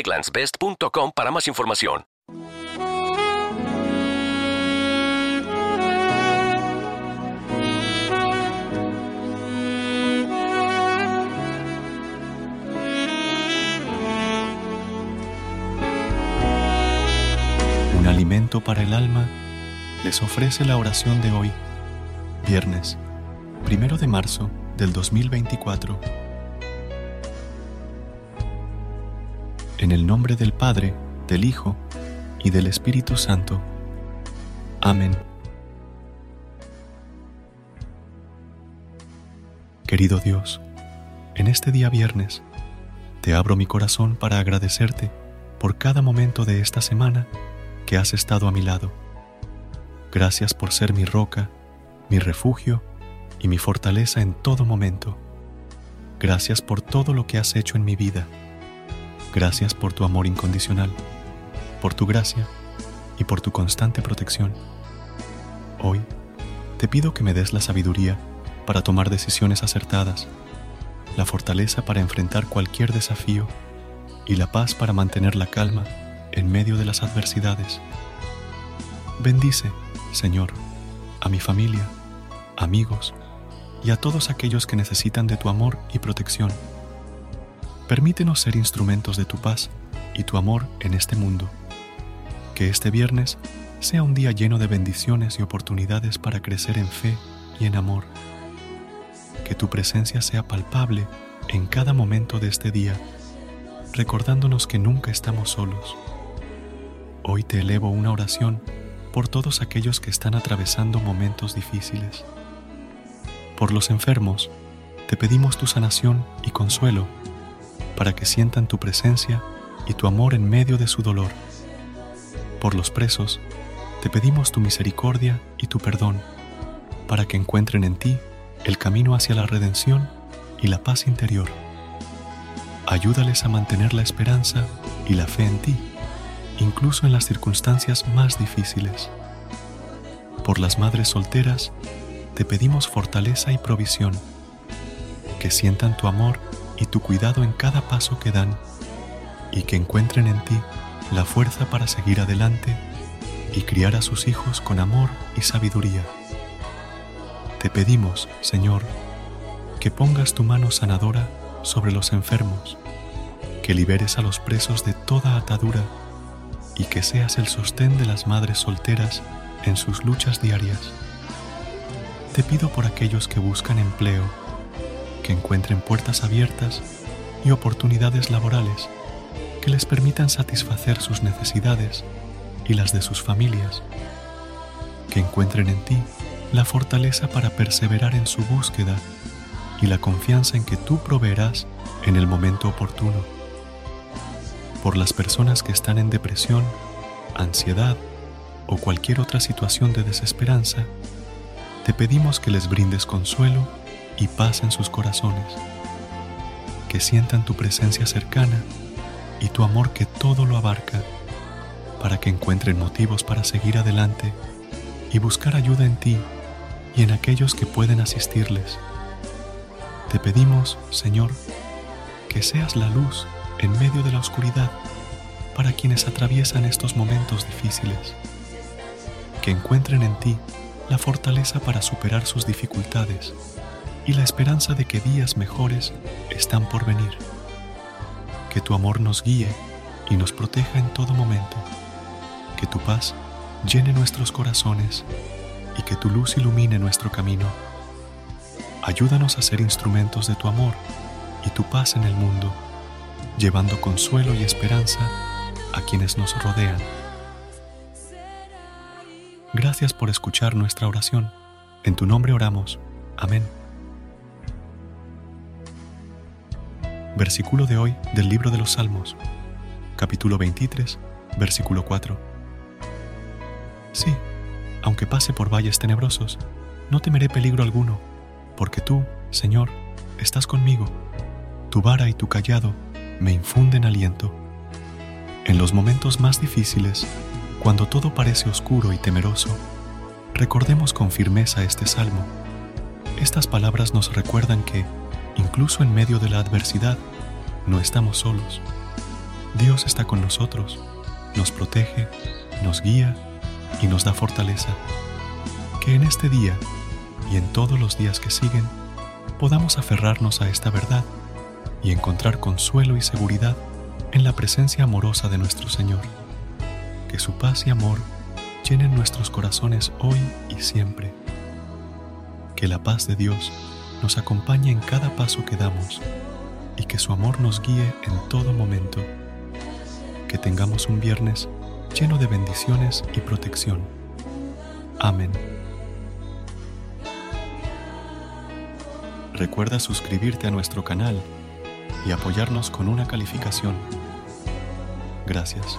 egglandsbest.com para más información. Un alimento para el alma les ofrece la oración de hoy, viernes, primero de marzo del 2024. En el nombre del Padre, del Hijo y del Espíritu Santo. Amén. Querido Dios, en este día viernes, te abro mi corazón para agradecerte por cada momento de esta semana que has estado a mi lado. Gracias por ser mi roca, mi refugio y mi fortaleza en todo momento. Gracias por todo lo que has hecho en mi vida. Gracias por tu amor incondicional, por tu gracia y por tu constante protección. Hoy te pido que me des la sabiduría para tomar decisiones acertadas, la fortaleza para enfrentar cualquier desafío y la paz para mantener la calma en medio de las adversidades. Bendice, Señor, a mi familia, amigos y a todos aquellos que necesitan de tu amor y protección. Permítenos ser instrumentos de tu paz y tu amor en este mundo. Que este viernes sea un día lleno de bendiciones y oportunidades para crecer en fe y en amor. Que tu presencia sea palpable en cada momento de este día, recordándonos que nunca estamos solos. Hoy te elevo una oración por todos aquellos que están atravesando momentos difíciles. Por los enfermos, te pedimos tu sanación y consuelo para que sientan tu presencia y tu amor en medio de su dolor. Por los presos, te pedimos tu misericordia y tu perdón para que encuentren en ti el camino hacia la redención y la paz interior. Ayúdales a mantener la esperanza y la fe en ti, incluso en las circunstancias más difíciles. Por las madres solteras, te pedimos fortaleza y provisión, que sientan tu amor y tu cuidado en cada paso que dan, y que encuentren en ti la fuerza para seguir adelante y criar a sus hijos con amor y sabiduría. Te pedimos, Señor, que pongas tu mano sanadora sobre los enfermos, que liberes a los presos de toda atadura y que seas el sostén de las madres solteras en sus luchas diarias. Te pido por aquellos que buscan empleo, que encuentren puertas abiertas y oportunidades laborales que les permitan satisfacer sus necesidades y las de sus familias, que encuentren en ti la fortaleza para perseverar en su búsqueda y la confianza en que tú proveerás en el momento oportuno. Por las personas que están en depresión, ansiedad o cualquier otra situación de desesperanza, te pedimos que les brindes consuelo y paz en sus corazones, que sientan tu presencia cercana y tu amor que todo lo abarca, para que encuentren motivos para seguir adelante y buscar ayuda en ti y en aquellos que pueden asistirles. Te pedimos, Señor, que seas la luz en medio de la oscuridad para quienes atraviesan estos momentos difíciles, que encuentren en ti la fortaleza para superar sus dificultades y la esperanza de que días mejores están por venir. Que tu amor nos guíe y nos proteja en todo momento. Que tu paz llene nuestros corazones y que tu luz ilumine nuestro camino. Ayúdanos a ser instrumentos de tu amor y tu paz en el mundo, llevando consuelo y esperanza a quienes nos rodean. Gracias por escuchar nuestra oración. En tu nombre oramos. Amén. Versículo de hoy del libro de los Salmos, capítulo 23, versículo 4. Sí, aunque pase por valles tenebrosos, no temeré peligro alguno, porque tú, Señor, estás conmigo. Tu vara y tu callado me infunden aliento. En los momentos más difíciles, cuando todo parece oscuro y temeroso, recordemos con firmeza este salmo. Estas palabras nos recuerdan que, incluso en medio de la adversidad, no estamos solos. Dios está con nosotros, nos protege, nos guía y nos da fortaleza. Que en este día y en todos los días que siguen podamos aferrarnos a esta verdad y encontrar consuelo y seguridad en la presencia amorosa de nuestro Señor que su paz y amor llenen nuestros corazones hoy y siempre. Que la paz de Dios nos acompañe en cada paso que damos y que su amor nos guíe en todo momento. Que tengamos un viernes lleno de bendiciones y protección. Amén. Recuerda suscribirte a nuestro canal y apoyarnos con una calificación. Gracias.